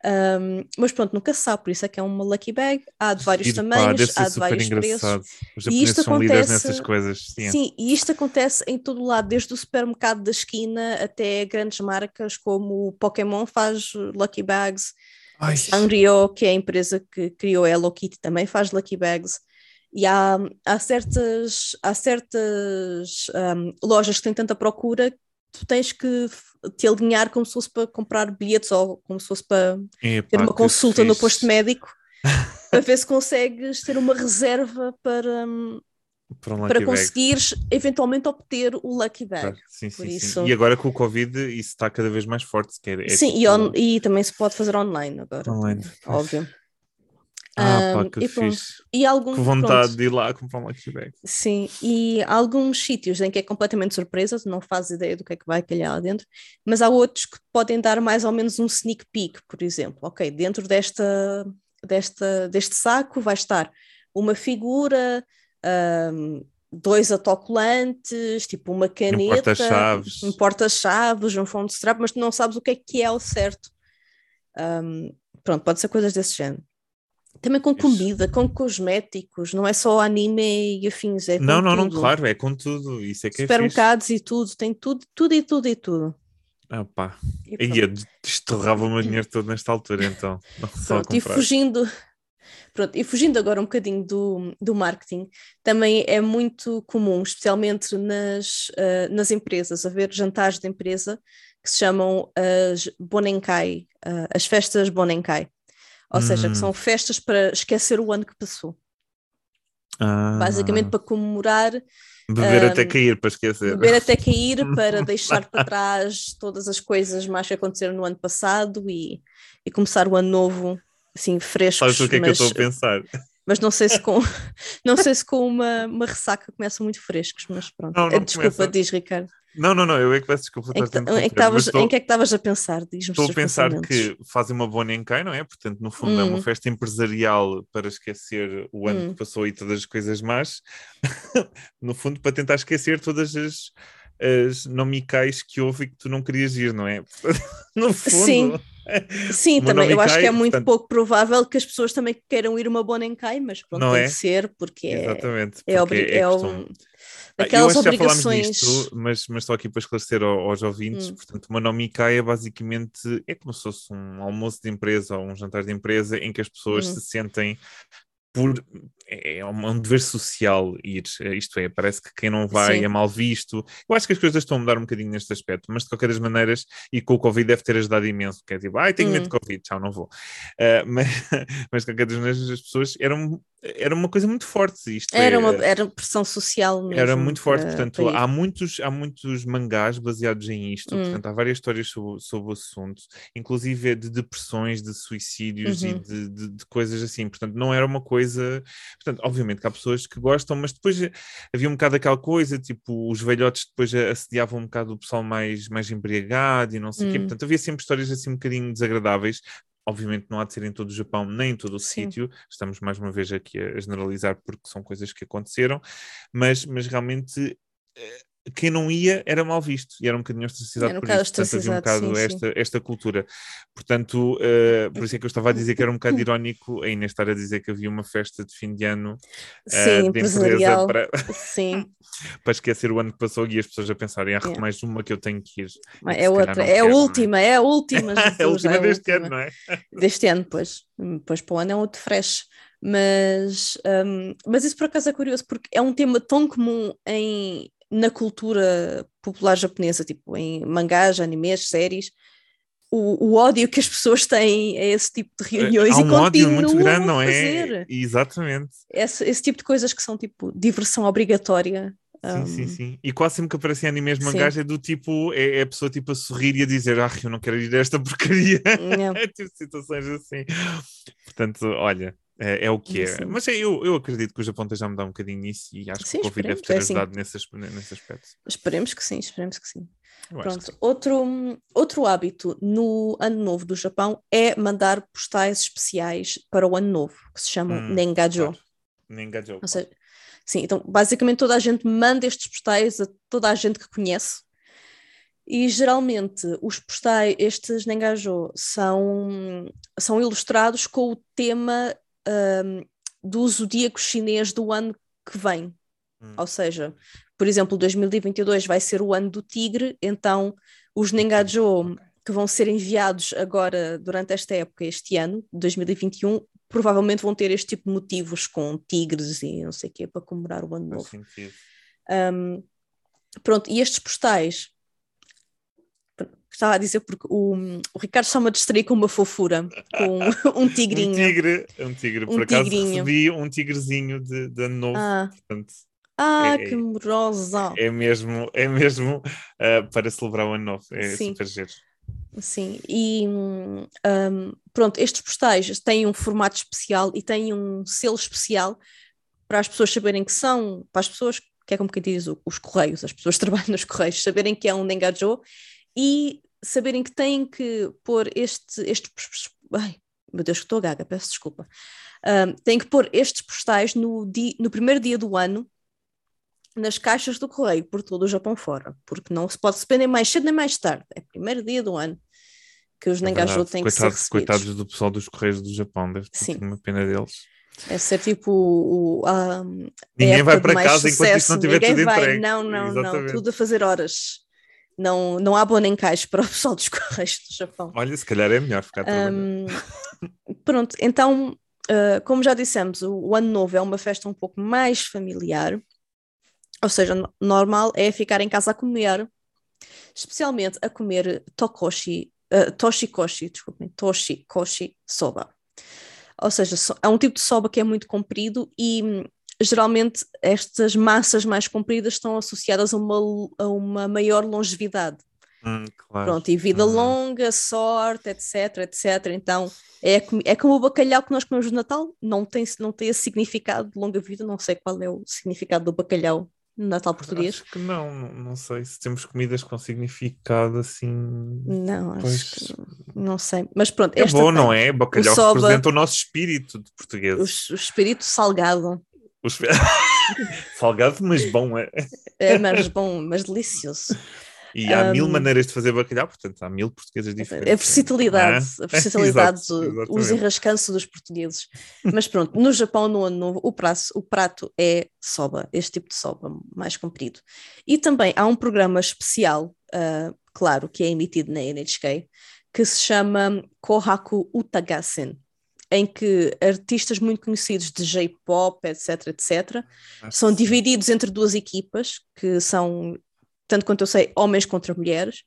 Speaker 1: Um, mas pronto, nunca se sabe, por isso é que é uma lucky bag, há de vários tamanhos, há de vários engraçado. preços.
Speaker 2: Os e isto acontece, nessas coisas.
Speaker 1: Sim. sim, e isto acontece em todo o lado, desde o supermercado da esquina até grandes marcas como o Pokémon faz lucky bags, Ai. Sanrio, que é a empresa que criou a Hello Kitty, também faz lucky bags. E há, há certas, há certas um, lojas que têm tanta procura tu tens que te alinhar como se fosse para comprar bilhetes ou como se fosse para Epa, ter uma consulta no posto médico para ver se consegues ter uma reserva para, hum, para, um para conseguires bag. eventualmente obter o Lucky Bag.
Speaker 2: Sim, sim, isso... sim, E agora com o Covid isso está cada vez mais forte. É, é
Speaker 1: sim, tipo... e, on, e, também se pode fazer online agora. Online. Óbvio.
Speaker 2: Ah, pá, que e.
Speaker 1: E algum,
Speaker 2: que vontade pronto, de ir lá comprar um lucky bag.
Speaker 1: Sim, e há alguns sítios em que é completamente surpresa, tu não fazes ideia do que é que vai calhar lá dentro, mas há outros que podem dar mais ou menos um sneak peek, por exemplo. Ok, dentro desta, desta, deste saco vai estar uma figura, um, dois autocolantes, tipo uma caneta, um
Speaker 2: porta-chaves,
Speaker 1: um, porta-chaves, um phone strap, mas tu não sabes o que é que é o certo. Um, pronto, pode ser coisas desse género. Também com comida, Isso. com cosméticos, não é só anime e afins, é
Speaker 2: Não, não,
Speaker 1: tudo.
Speaker 2: não, claro, é com tudo. Isso é que
Speaker 1: Supermercados
Speaker 2: é
Speaker 1: e tudo, tem tudo, tudo e tudo e tudo.
Speaker 2: Ah pá, e Ia, estorrava o meu dinheiro todo nesta altura, então.
Speaker 1: Pronto, e fugindo, pronto, e fugindo agora um bocadinho do, do marketing, também é muito comum, especialmente nas, uh, nas empresas, haver jantares de empresa que se chamam as Bonenkai, uh, as festas Bonenkai. Ou hum. seja, que são hum. festas para esquecer o ano que passou. Ah. Basicamente para comemorar.
Speaker 2: Beber um, até cair para esquecer.
Speaker 1: Beber até cair para deixar para trás todas as coisas mais que aconteceram no ano passado e, e começar o ano novo assim, frescos.
Speaker 2: Sabes o que é
Speaker 1: mas,
Speaker 2: que eu estou a pensar?
Speaker 1: Mas não sei se com, não sei se com uma, uma ressaca começam muito frescos, mas pronto.
Speaker 2: Não, não
Speaker 1: Desculpa,
Speaker 2: começa.
Speaker 1: diz Ricardo.
Speaker 2: Não, não, não, eu é que peço desculpa.
Speaker 1: Em que, em que estavas-
Speaker 2: estou-
Speaker 1: em que é que estavas a pensar?
Speaker 2: Estou a pensar que fazem uma boa Nencai, não é? Portanto, no fundo, é uma
Speaker 1: Hum.
Speaker 2: festa empresarial para esquecer o ano
Speaker 1: Hum.
Speaker 2: que passou e todas as coisas más. no fundo, para tentar esquecer todas as, as nomicais que houve e que tu não querias ir, não é? no fundo.
Speaker 1: Sim. Sim,
Speaker 2: Uma
Speaker 1: também. Eu acho que é muito
Speaker 2: portanto-
Speaker 1: pouco provável que as pessoas também queiram ir uma Bonencai, mas pronto,
Speaker 2: Não
Speaker 1: tem
Speaker 2: é?
Speaker 1: que ser, porque é,
Speaker 2: Exatamente.
Speaker 1: é,
Speaker 2: porque
Speaker 1: obri- é
Speaker 2: questão-
Speaker 1: um,
Speaker 2: Ah,
Speaker 1: daquelas
Speaker 2: eu acho que já falámos
Speaker 1: obrigações.
Speaker 2: disto, mas, mas estou aqui para esclarecer ao- aos ouvintes.
Speaker 1: Hum.
Speaker 2: Portanto, uma nomikai é basicamente é como se fosse um almoço de empresa ou um jantar de empresa em que as pessoas
Speaker 1: Hum.
Speaker 2: se sentem por é um, um dever social ir, isto é, parece que quem não vai
Speaker 1: Sim.
Speaker 2: é mal visto. Eu acho que as coisas estão a mudar um bocadinho neste aspecto, mas de qualquer das maneiras, e com o Covid deve ter ajudado imenso, que é tipo, ai, tenho medo de
Speaker 1: Hum.
Speaker 2: Covid, tchau, não vou. Ah, mas, mas de qualquer das maneiras, as pessoas eram, era uma coisa muito forte. Isto
Speaker 1: Era
Speaker 2: é,
Speaker 1: uma era pressão social mesmo.
Speaker 2: era muito forte,
Speaker 1: para-
Speaker 2: portanto,
Speaker 1: para
Speaker 2: há muitos, há muitos mangás baseados em isto,
Speaker 1: Hum.
Speaker 2: portanto, há várias histórias sobre, sobre o assunto, inclusive de depressões, de suicídios e
Speaker 1: Uhum.
Speaker 2: de, de- de coisas assim, portanto, não era uma coisa. Portanto, obviamente que há pessoas que gostam, mas depois havia um bocado aquela coisa, tipo, os velhotes depois assediavam um bocado o pessoal mais, mais embriagado e não sei o quê,
Speaker 1: Hum.
Speaker 2: portanto, havia sempre histórias assim um bocadinho desagradáveis. Obviamente não há de ser em todo o Japão, nem em todo o sítio. Estamos mais uma vez aqui a a generalizar porque são coisas que aconteceram, mas, mas realmente eh, quem não ia era mal visto e era um bocadinho ostracizado
Speaker 1: Era um
Speaker 2: por isso. Portanto, havia um bocado
Speaker 1: sim, sim.
Speaker 2: esta, esta cultura. Portanto, eh, por isso é que eu estava a dizer que era um bocado irónico a Inês estar a dizer que havia uma festa de fim de ano eh,
Speaker 1: Sim,
Speaker 2: de
Speaker 1: empresarial.
Speaker 2: para,
Speaker 1: Sim,
Speaker 2: para esquecer o ano que passou e as pessoas a pensarem, ah,
Speaker 1: Yeah.
Speaker 2: mais uma que eu tenho que ir.
Speaker 1: Mas é outra, é a
Speaker 2: quero, não é?
Speaker 1: última, é a última.
Speaker 2: é a
Speaker 1: Jesus,
Speaker 2: última
Speaker 1: é a
Speaker 2: deste
Speaker 1: última.
Speaker 2: ano, não é?
Speaker 1: Deste ano, pois. Depois para o ano é um outro fresh. Mas, hum, mas isso por acaso é curioso, porque é um tema tão comum em, na cultura popular japonesa, tipo em mangás, animes, séries, o, o ódio que as pessoas têm a esse tipo de reuniões
Speaker 2: Há
Speaker 1: e
Speaker 2: um ódio muito grande, não é? Exatamente.
Speaker 1: Esse, esse tipo de coisas que são tipo diversão obrigatória.
Speaker 2: Sim, sim,
Speaker 1: hum,
Speaker 2: sim. E quase sempre que aparecem animes
Speaker 1: Sim.
Speaker 2: mangás é do tipo, é, é a pessoa tipo a sorrir e a dizer, ah, eu não quero ir a esta porcaria.
Speaker 1: não.
Speaker 2: É tipo situações assim. Portanto, olha, é, é o que é.
Speaker 1: Sim.
Speaker 2: Mas é, eu, eu acredito que o Japão esteja a mudar um bocadinho nisso e acho
Speaker 1: Sim,
Speaker 2: que o Covid deve ter
Speaker 1: é assim.
Speaker 2: ajudado nesse, nesse aspecto.
Speaker 1: Esperemos que sim, esperemos que sim.
Speaker 2: Eu
Speaker 1: Pronto, outro, outro hábito no Ano Novo do Japão é mandar postais especiais para o Ano Novo, que se chamam
Speaker 2: Hum,
Speaker 1: Nengajo.
Speaker 2: Claro. Nem engajou.
Speaker 1: Ou seja, sim, então basicamente toda a gente manda estes postais a toda a gente que conhece. E geralmente os postais, estes Nengajo, são, são ilustrados com o tema hum, do zodíaco chinês do ano que vem.
Speaker 2: Hum.
Speaker 1: Ou seja, por exemplo, 2022 vai ser o ano do tigre, então os Nengajo
Speaker 2: Ok.
Speaker 1: que vão ser enviados agora durante esta época, este ano, 2021, provavelmente vão ter este tipo de motivos com tigres e não sei o quê para comemorar o ano novo. Um, pronto, e estes postais, estava a dizer porque o, o Ricardo está-me a distrair com uma fofura, com um tigrinho.
Speaker 2: Um tigre, um tigre.
Speaker 1: Um
Speaker 2: Por acaso
Speaker 1: tigrinho.
Speaker 2: recebi um tigrezinho de, de ano novo.
Speaker 1: Ah,
Speaker 2: Portanto,
Speaker 1: ah
Speaker 2: É-
Speaker 1: que amorosa!
Speaker 2: é mesmo, é mesmo ah, para celebrar o ano novo. É
Speaker 1: Sim.
Speaker 2: super giro.
Speaker 1: Sim, e hum, hum, pronto, estes postais têm um formato especial e têm um selo especial para as pessoas saberem que são, para as pessoas, que é como quem diz, os correios, as pessoas que trabalham nos correios, saberem que é um Nengajo e saberem que têm que pôr este, este ai, meu Deus, que estou gaga, peço desculpa. Hum, têm que pôr estes postais no, di, no primeiro dia do ano nas caixas do correio por todo o Japão fora, porque não se pode se nem mais cedo nem mais tarde, é primeiro dia do ano que os
Speaker 2: É
Speaker 1: Nengajo
Speaker 2: verdade.
Speaker 1: têm que ser
Speaker 2: Coitados,
Speaker 1: recebidos.
Speaker 2: coitados do pessoal dos Correios do Japão, deve ter
Speaker 1: Sim.
Speaker 2: uma pena deles.
Speaker 1: É ser tipo o, o- a,
Speaker 2: Ninguém vai para casa enquanto isto não
Speaker 1: sucesso,
Speaker 2: tiver
Speaker 1: ninguém
Speaker 2: tudo
Speaker 1: vai.
Speaker 2: entregue.
Speaker 1: Não, não, não,
Speaker 2: Exatamente.
Speaker 1: tudo a fazer horas. Não, não há bono em caixa para o pessoal dos Correios do Japão.
Speaker 2: Olha, se calhar é melhor ficar.
Speaker 1: Hum, pronto, então, uh, como já dissemos, o, o Ano Novo é uma festa um pouco mais familiar, ou seja, no- normal é ficar em casa a comer, especialmente a comer tokoshi, uh, toshikoshi, desculpem, toshikoshi soba. Ou seja, so- é um tipo de soba que é muito comprido e geralmente estas massas mais compridas estão associadas a uma, a uma maior longevidade.
Speaker 2: Hum, claro.
Speaker 1: Pronto, e vida
Speaker 2: Hum.
Speaker 1: longa, sorte, etc, etc. Então, é, é como o bacalhau que nós comemos no Natal, não tem, não tem esse significado de longa vida, não sei qual é o significado do bacalhau no Natal português.
Speaker 2: Acho que não, não, sei se temos comidas com significado assim.
Speaker 1: Não, acho
Speaker 2: Pois.
Speaker 1: que não sei. Mas pronto,
Speaker 2: É
Speaker 1: esta
Speaker 2: bom,
Speaker 1: tem
Speaker 2: não é? Bacalhau
Speaker 1: soba-
Speaker 2: representa o nosso espírito de português.
Speaker 1: O, o espírito salgado.
Speaker 2: O esp- Salgado, mas bom. É.
Speaker 1: É mais bom, mas delicioso.
Speaker 2: E há mil
Speaker 1: Um,
Speaker 2: maneiras de fazer bacalhau, portanto, há mil portuguesas diferentes.
Speaker 1: A versatilidade,
Speaker 2: Ah,
Speaker 1: a versatilidade,
Speaker 2: exato,
Speaker 1: os enrascanços dos portugueses. Mas pronto, no Japão, no ano novo, o prato, o prato é soba, este tipo de soba, mais comprido. E também há um programa especial, ah, claro, que é emitido na NHK, que se chama Kohaku Utagasen, em que artistas muito conhecidos de J-pop, etc, etc,
Speaker 2: Ah,
Speaker 1: são
Speaker 2: sim.
Speaker 1: divididos entre duas equipas, que são, tanto quanto eu sei, homens contra mulheres,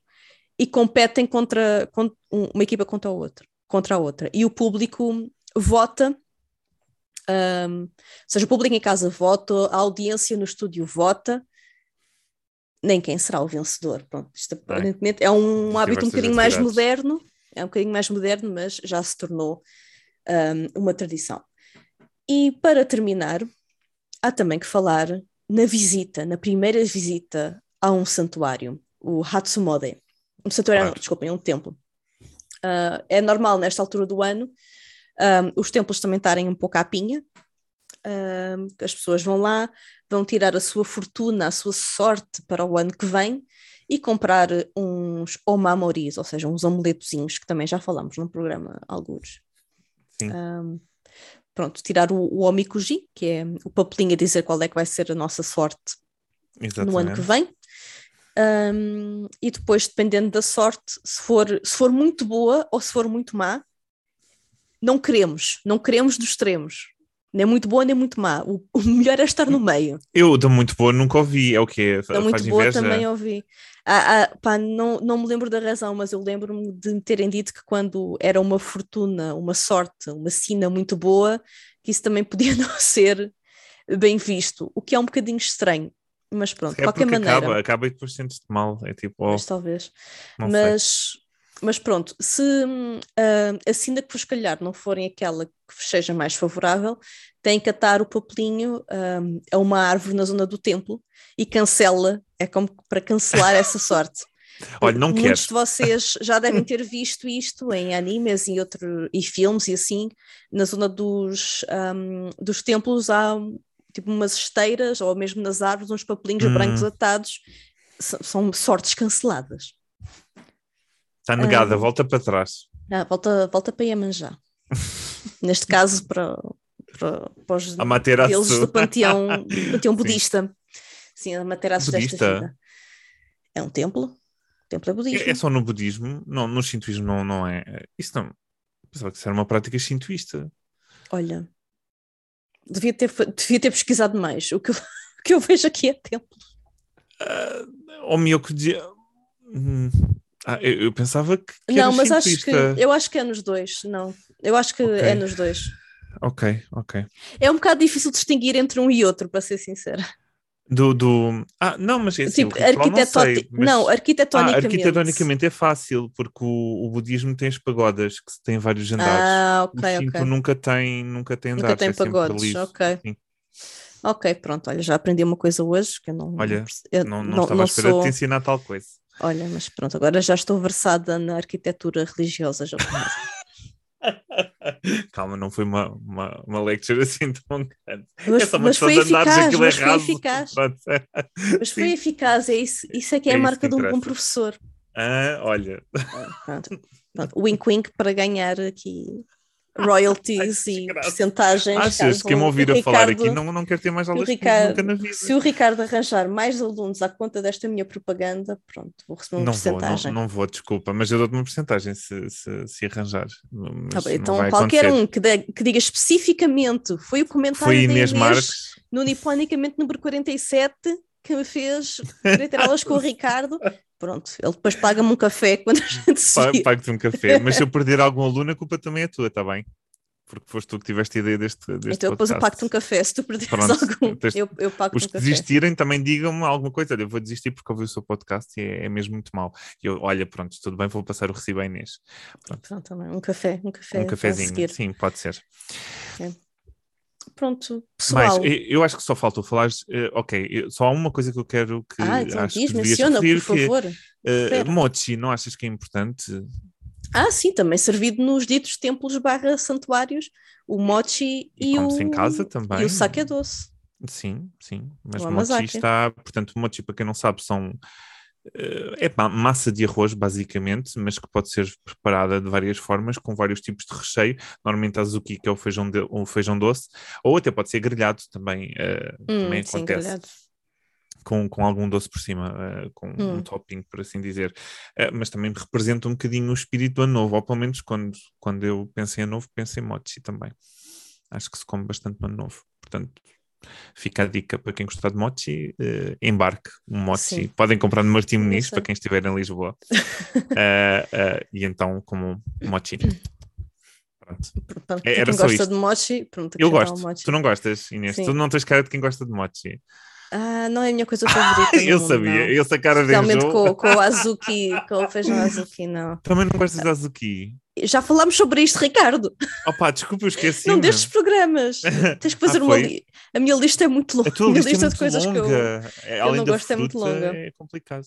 Speaker 1: e competem contra, con- um- uma equipa contra a outra, contra a outra. E o público vota, ahm, ou seja, o público em casa vota, a audiência no estúdio vota, nem quem será o vencedor. Pronto, isto aparentemente é um hábito um bocadinho mais moderno, é um bocadinho mais moderno, mas já se tornou ahm, uma tradição. E para terminar, há também que falar na visita, na primeira visita a um santuário, o Hatsumode. Um santuário,
Speaker 2: Claro.
Speaker 1: não, desculpem, é um templo. Ah, é normal nesta altura do ano ah, os templos também estarem um pouco à pinha. Ah, as pessoas vão lá, vão tirar a sua fortuna, a sua sorte para o ano que vem e comprar uns omamoris, ou seja, uns amuletozinhos, que também já falamos num programa alguns. Um, pronto, tirar o, o omikuji, que é o papelinho a dizer qual é que vai ser a nossa sorte no ano que
Speaker 2: Exatamente.
Speaker 1: vem. Um, e depois, dependendo da sorte, se for, se for muito boa ou se for muito má, não queremos, não queremos dos extremos. Nem muito boa, nem muito má. O, o melhor é estar no meio.
Speaker 2: Eu da muito boa nunca ouvi. É o quê?
Speaker 1: Da muito boa
Speaker 2: inveja?
Speaker 1: também ouvi. Ah, ah, pá, não, não me lembro da razão, mas eu lembro-me de me terem dito que quando era uma fortuna, uma sorte, uma sina muito boa, que isso também podia não ser bem visto, o que é um bocadinho estranho. Mas pronto, de
Speaker 2: É
Speaker 1: qualquer
Speaker 2: porque
Speaker 1: maneira.
Speaker 2: acaba, acaba e depois sentes-te mal. É tipo, oh,
Speaker 1: Mas talvez.
Speaker 2: não sei.
Speaker 1: Mas, pronto, se ah, a sina que vos calhar não forem aquela que vos seja mais favorável, têm que atar o papelinho hum, a uma árvore na zona do templo e cancela, é como para cancelar essa sorte.
Speaker 2: Olha, não quero.
Speaker 1: Muitos de vocês já devem ter visto isto em animes e, outro, e filmes e assim, na zona dos, hum, dos templos há tipo umas esteiras ou mesmo nas árvores uns papelinhos
Speaker 2: Hum.
Speaker 1: brancos atados, S- são sortes canceladas.
Speaker 2: Está negada,
Speaker 1: Ah.
Speaker 2: volta para trás.
Speaker 1: Ah, volta, volta para Iemanjá. Neste caso, para, para, para os deuses do panteão, panteão budista. Sim, a Materaçu desta
Speaker 2: Budista?
Speaker 1: vida. É um templo. O templo é budismo.
Speaker 2: É, é só no budismo, não, no shintoísmo não, não é. Isso não. Pensava que isso era uma prática shintoísta.
Speaker 1: Olha, devia ter, devia ter pesquisado mais. O que, eu, o que eu vejo aqui é templo.
Speaker 2: Ou Miyokuji. Hum. Ah, eu, eu pensava que, que
Speaker 1: não, mas acho que eu acho que é nos dois. Não, eu acho que
Speaker 2: Ok.
Speaker 1: é nos dois.
Speaker 2: Ok, ok.
Speaker 1: É um bocado difícil distinguir entre um e outro, para ser sincera.
Speaker 2: Do, do... Ah, não, mas é assim,
Speaker 1: tipo,
Speaker 2: o ritual não sei, mas-
Speaker 1: não,
Speaker 2: Ah,
Speaker 1: arquitetonicamente.
Speaker 2: arquitetonicamente é fácil, porque o, o budismo tem as pagodas, que tem vários andares.
Speaker 1: Ah,
Speaker 2: o
Speaker 1: ok,
Speaker 2: Shinto
Speaker 1: ok.
Speaker 2: nunca tem, nunca tem andares.
Speaker 1: Nunca tem
Speaker 2: é liso.
Speaker 1: ok.
Speaker 2: Sim.
Speaker 1: Ok, pronto, olha, já aprendi uma coisa hoje que eu não.
Speaker 2: Olha,
Speaker 1: eu
Speaker 2: Não, não, estava à espera
Speaker 1: sou-
Speaker 2: de te ensinar tal coisa.
Speaker 1: Olha, mas pronto, agora já estou versada na arquitetura religiosa japonesa.
Speaker 2: Calma, não foi uma, uma, uma lecture assim tão grande.
Speaker 1: Mas,
Speaker 2: é só uma
Speaker 1: mas foi
Speaker 2: andares,
Speaker 1: eficaz,
Speaker 2: aquilo é
Speaker 1: mas foi
Speaker 2: raso.
Speaker 1: eficaz. Mas foi
Speaker 2: Sim.
Speaker 1: eficaz, é isso, isso é que é,
Speaker 2: É
Speaker 1: a marca de um bom professor.
Speaker 2: Ah, olha,
Speaker 1: Ah, Pronto, pronto. Wink wink para ganhar aqui royalties
Speaker 2: Ai,
Speaker 1: e porcentagens.
Speaker 2: achas
Speaker 1: caso
Speaker 2: que me ouvir a falar
Speaker 1: Ricardo-
Speaker 2: aqui não, não quer ter mais
Speaker 1: se
Speaker 2: aulas
Speaker 1: Ricardo-
Speaker 2: nunca na vida.
Speaker 1: Se o Ricardo arranjar mais alunos à conta desta minha propaganda, pronto, vou receber uma
Speaker 2: Não vou, não,
Speaker 1: porcentagem.
Speaker 2: não vou, desculpa, mas eu dou-te uma porcentagem se, se, se arranjar. Mas
Speaker 1: Tá bem,
Speaker 2: não
Speaker 1: então, qualquer
Speaker 2: acontecer.
Speaker 1: um que, dê- que diga especificamente foi o comentário
Speaker 2: Foi
Speaker 1: da
Speaker 2: Inês
Speaker 1: Inês
Speaker 2: Marques.
Speaker 1: no Niponicamente número 47 que me fez querer ter aulas com o Ricardo. Pronto, ele depois paga-me um café quando a gente se.
Speaker 2: Pago-te um café, mas se eu perder algum aluno, a culpa também é tua, está bem? porque foste tu que tiveste a ideia deste, deste
Speaker 1: Então eu depois eu pago-te um café se tu perderes algum.
Speaker 2: tens-
Speaker 1: Eu, eu pago-te
Speaker 2: Os
Speaker 1: um
Speaker 2: que desistirem também digam-me alguma coisa. Olha, eu vou desistir porque ouvi o seu podcast e é, é mesmo muito mau. E eu, olha, pronto, tudo bem, vou passar o recibo à Inês.
Speaker 1: Pronto, também. Um café, um café.
Speaker 2: um cafezinho. Sim, pode ser.
Speaker 1: Pronto,
Speaker 2: Mas
Speaker 1: pessoal.
Speaker 2: eu, eu acho que só faltou falar. ok, eu- só há uma coisa que eu quero que
Speaker 1: ah, então
Speaker 2: acho
Speaker 1: diz,
Speaker 2: que
Speaker 1: menciona,
Speaker 2: referir,
Speaker 1: por
Speaker 2: é,
Speaker 1: favor.
Speaker 2: eh,
Speaker 1: Espera.
Speaker 2: mochi, não achas que é importante?
Speaker 1: Ah, sim, também servido nos ditos templos barra santuários, o mochi
Speaker 2: E
Speaker 1: e, o,
Speaker 2: em casa também.
Speaker 1: e o sake doce.
Speaker 2: Sim, sim. Mas
Speaker 1: O
Speaker 2: mochi está, portanto, mochi, para quem não sabe, são eh, é ma- massa de arroz, basicamente, mas que pode ser preparada de várias formas, com vários tipos de recheio. Normalmente azuki, que é o feijão, de- o feijão doce, ou até pode ser grelhado também. também
Speaker 1: Hum, sim,
Speaker 2: acontece.
Speaker 1: grelhado.
Speaker 2: com, com algum doce por cima, eh, com um
Speaker 1: Hum.
Speaker 2: topping, por assim dizer. Eh, mas também representa um bocadinho o espírito do ano novo, ou pelo menos quando, quando eu penso em ano novo, penso em mochi também. Acho que se come bastante no ano novo. Portanto, fica a dica para quem gostar de mochi, eh, embarque um mochi.
Speaker 1: Sim.
Speaker 2: Podem comprar no Martim Muniz, para quem estiver em Lisboa. Eh, e então, como mochi. Pronto. É- era
Speaker 1: quem
Speaker 2: só
Speaker 1: gosta
Speaker 2: isto.
Speaker 1: de mochi, pronto,
Speaker 2: Eu gosto.
Speaker 1: mochi.
Speaker 2: Tu não gostas, Inês?
Speaker 1: Sim.
Speaker 2: Tu não tens cara de quem gosta de mochi.
Speaker 1: Ah, não é a minha coisa favorita.
Speaker 2: eu
Speaker 1: mundo,
Speaker 2: sabia,
Speaker 1: não.
Speaker 2: eu sei a cara de
Speaker 1: Realmente com, com o azuki, com o feijão azuki, não.
Speaker 2: Também não gostas de azuki?
Speaker 1: Já falámos sobre isto, Ricardo.
Speaker 2: Opa, desculpa, eu esqueci.
Speaker 1: Num destes programas. Tens que fazer
Speaker 2: Ah,
Speaker 1: uma li... A minha lista é muito longa.
Speaker 2: A tua
Speaker 1: a minha
Speaker 2: lista é
Speaker 1: de coisas que eu.
Speaker 2: longa. É, Além
Speaker 1: não
Speaker 2: da
Speaker 1: gosto, é muito longa.
Speaker 2: é complicado.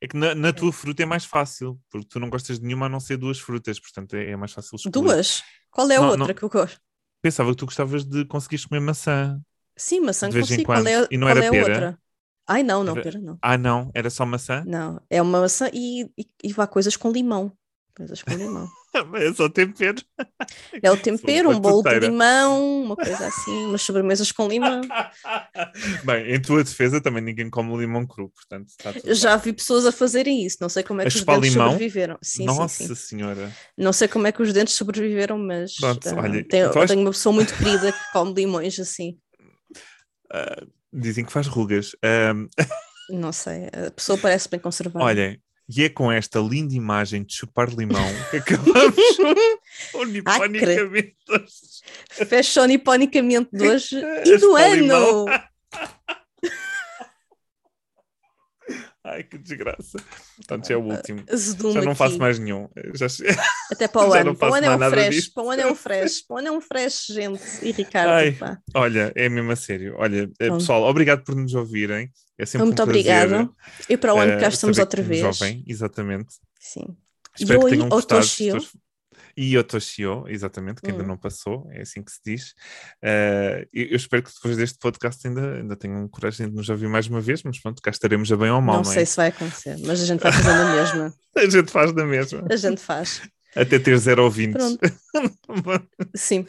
Speaker 2: É que na, na tua fruta é mais fácil, porque tu não gostas de nenhuma a não ser duas frutas, portanto é, é mais fácil escolher.
Speaker 1: Duas? Qual é a
Speaker 2: Não,
Speaker 1: outra
Speaker 2: não.
Speaker 1: que eu gosto?
Speaker 2: Pensava que tu gostavas de conseguires comer maçã.
Speaker 1: Sim, maçã
Speaker 2: De vez em
Speaker 1: consigo. Qual é, a-
Speaker 2: quando. E não era
Speaker 1: é
Speaker 2: pera?
Speaker 1: outra? Ai, não, não,
Speaker 2: Era-
Speaker 1: pera, não.
Speaker 2: Ah, não, era só maçã?
Speaker 1: Não, é uma maçã e, e, e vá coisas com limão. Coisas com limão.
Speaker 2: É só tempero.
Speaker 1: É o tempero, um bolo de limão, uma coisa assim, umas sobremesas com limão.
Speaker 2: Bem, em tua defesa também ninguém come limão cru, portanto
Speaker 1: já vi pessoas a fazerem isso, não sei como é
Speaker 2: A
Speaker 1: que os
Speaker 2: chupar
Speaker 1: dentes
Speaker 2: limão?
Speaker 1: sobreviveram. Sim, sim,
Speaker 2: Nossa
Speaker 1: sim.
Speaker 2: senhora.
Speaker 1: Não sei como é que os dentes sobreviveram, mas
Speaker 2: Pronto,
Speaker 1: ah,
Speaker 2: olha,
Speaker 1: tenho,
Speaker 2: acho-
Speaker 1: tenho uma pessoa muito querida que come limões assim.
Speaker 2: Ah, dizem que faz rugas. Ahm,
Speaker 1: Não sei, a pessoa parece bem conservada.
Speaker 2: Olha, e é com esta linda imagem de chupar limão que acabamos unifonicamente.
Speaker 1: Fecha o niponicamente de hoje e do ano.
Speaker 2: Ai, que desgraça. Portanto, já é o último.
Speaker 1: Azedume
Speaker 2: Já não faço
Speaker 1: aqui.
Speaker 2: mais nenhum. Já...
Speaker 1: Até para o ano. Para o
Speaker 2: faço
Speaker 1: ano é um fresh.
Speaker 2: disto.
Speaker 1: Para o ano é um fresh. Para o ano é um fresh, gente. E Ricardo,
Speaker 2: Ai. Olha, é mesmo a sério. Olha, eh,
Speaker 1: Pronto.
Speaker 2: pessoal, obrigado por nos ouvirem. É sempre
Speaker 1: Muito
Speaker 2: um
Speaker 1: obrigada. E para o ano
Speaker 2: eh,
Speaker 1: cá estamos
Speaker 2: saber
Speaker 1: outra
Speaker 2: que
Speaker 1: vez.
Speaker 2: ouvem. Exatamente.
Speaker 1: Sim.
Speaker 2: Espero que
Speaker 1: Yoi
Speaker 2: tenham gostado.
Speaker 1: Otoshio.
Speaker 2: E Otoshio, exatamente, que ainda
Speaker 1: Hum.
Speaker 2: não passou, é assim que se diz. Eh, eu espero que depois deste podcast ainda, ainda tenham coragem de nos ouvir mais uma vez, mas pronto, cá estaremos a bem ou mal,
Speaker 1: Não
Speaker 2: não,
Speaker 1: sei
Speaker 2: é?
Speaker 1: se vai acontecer, mas a gente vai fazendo a mesma.
Speaker 2: A gente faz da mesma.
Speaker 1: A gente faz.
Speaker 2: Até ter zero ouvintes.
Speaker 1: Pronto. Sim.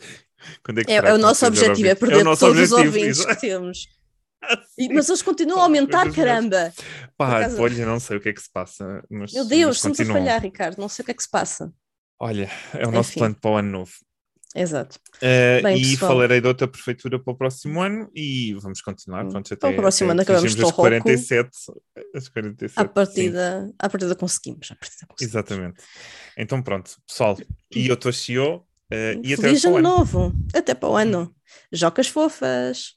Speaker 2: É, que
Speaker 1: É,
Speaker 2: será
Speaker 1: é o nosso objetivo, é perder todos os
Speaker 2: objetivo,
Speaker 1: ouvintes
Speaker 2: exato.
Speaker 1: que temos. E- mas eles continuam a aumentar, caramba!
Speaker 2: Pá, olha, não sei o que é que se passa. Mas,
Speaker 1: Meu Deus,
Speaker 2: mas
Speaker 1: estamos a falhar, Ricardo. Não sei o que é que se passa.
Speaker 2: Olha, é o nosso
Speaker 1: Enfim.
Speaker 2: plano para o ano novo.
Speaker 1: Exato.
Speaker 2: Uh,
Speaker 1: Bem,
Speaker 2: e
Speaker 1: pessoal.
Speaker 2: falarei de outra prefeitura para o próximo ano e vamos continuar.
Speaker 1: Hum.
Speaker 2: Pronto, até,
Speaker 1: Para o próximo
Speaker 2: até
Speaker 1: ano acabamos com o
Speaker 2: as
Speaker 1: Roku.
Speaker 2: 47. As 47
Speaker 1: À
Speaker 2: sim,
Speaker 1: partida, à partida conseguimos. À partida conseguimos.
Speaker 2: exatamente. Então pronto, pessoal. E eu estou uh, e até
Speaker 1: Feliz ano
Speaker 2: ano.
Speaker 1: novo. Até para o ano. Jocas fofas.